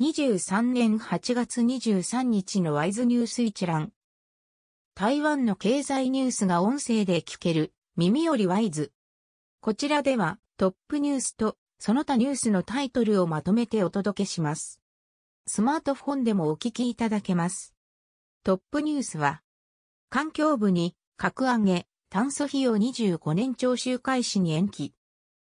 2023年8月23日のワイズニュース一覧。台湾の経済ニュースが音声で聞ける耳よりワイズ。こちらではトップニュースとその他ニュースのタイトルをまとめてお届けします。スマートフォンでもお聞きいただけます。トップニュースは、環境部に格上げ、炭素費用25年徴収開始に延期。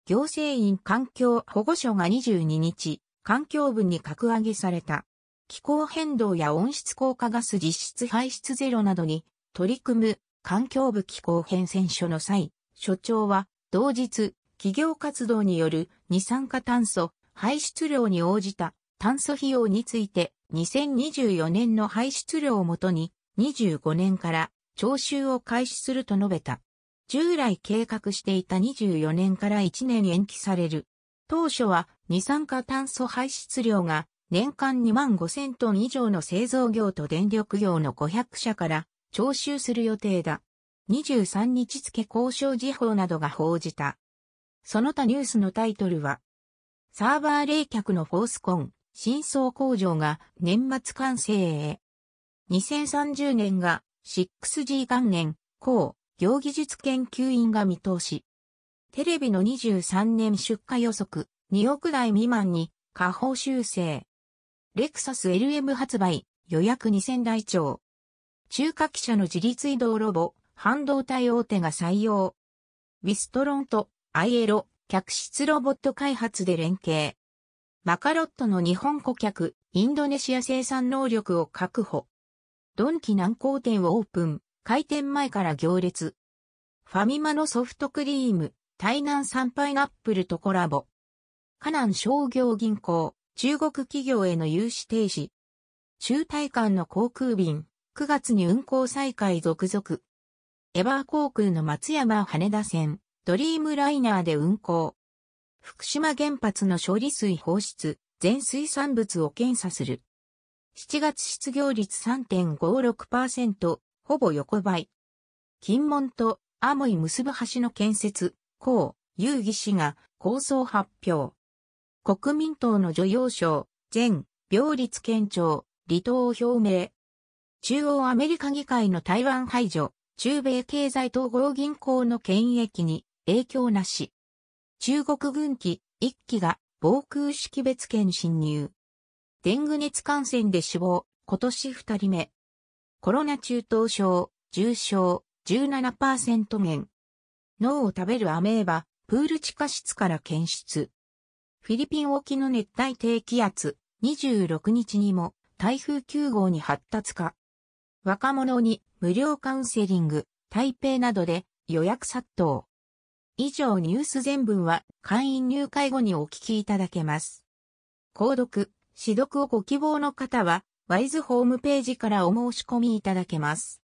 行政院環境保護所が22日、環境部に格上げされた。気候変動や温室効果ガス実質排出ゼロなどに取り組む環境部気候変遷所の際、所長は同日企業活動による二酸化炭素排出量に応じた炭素費用について2024年の排出量をもとに25年から徴収を開始すると述べた。従来計画していた24年から1年延期される。当初は二酸化炭素排出量が年間2万5000トン以上の製造業と電力業の500社から徴収する予定だ。23日付交渉時報などが報じた。その他ニュースのタイトルは、サーバー冷却のフォースコン、新装工場が年末完成へ。2030年が 6G 元年、高、行技術研究員が見通し。テレビの23年出荷予測、2億台未満に、下方修正。レクサス LM 発売、予約2000台超。中華機車の自立移動ロボ、半導体大手が採用。ウィストロンとアイエロ、客室ロボット開発で連携。マカロットの日本顧客、インドネシア生産能力を確保。ドンキ南港店をオープン、開店前から行列。ファミマのソフトクリーム、台南産パイナップルとコラボ。河南商業銀行、中国企業への融資停止。中大間の航空便、9月に運航再開続々。エバー航空の松山羽田線、ドリームライナーで運航。福島原発の処理水放出、全水産物を検査する。7月失業率3.56%、ほぼ横ばい。金門とアモイ結ぶ橋の建設、江遊戯氏が構想発表。国民党の女王賞、全、病率県庁、離党を表明。中央アメリカ議会の台湾排除、中米経済統合銀行の権益に影響なし。中国軍機1機が防空識別圏侵入。デング熱感染で死亡、今年2人目。コロナ中等症、重症、17%面。脳を食べるアメーバ、プール地下室から検出。フィリピン沖の熱帯低気圧、26日にも台風9号に発達か。若者に無料カウンセリング、台北などで予約殺到。以上ニュース全文は会員入会後にお聞きいただけます。購読、指読をご希望の方は、ワイズホームページからお申し込みいただけます。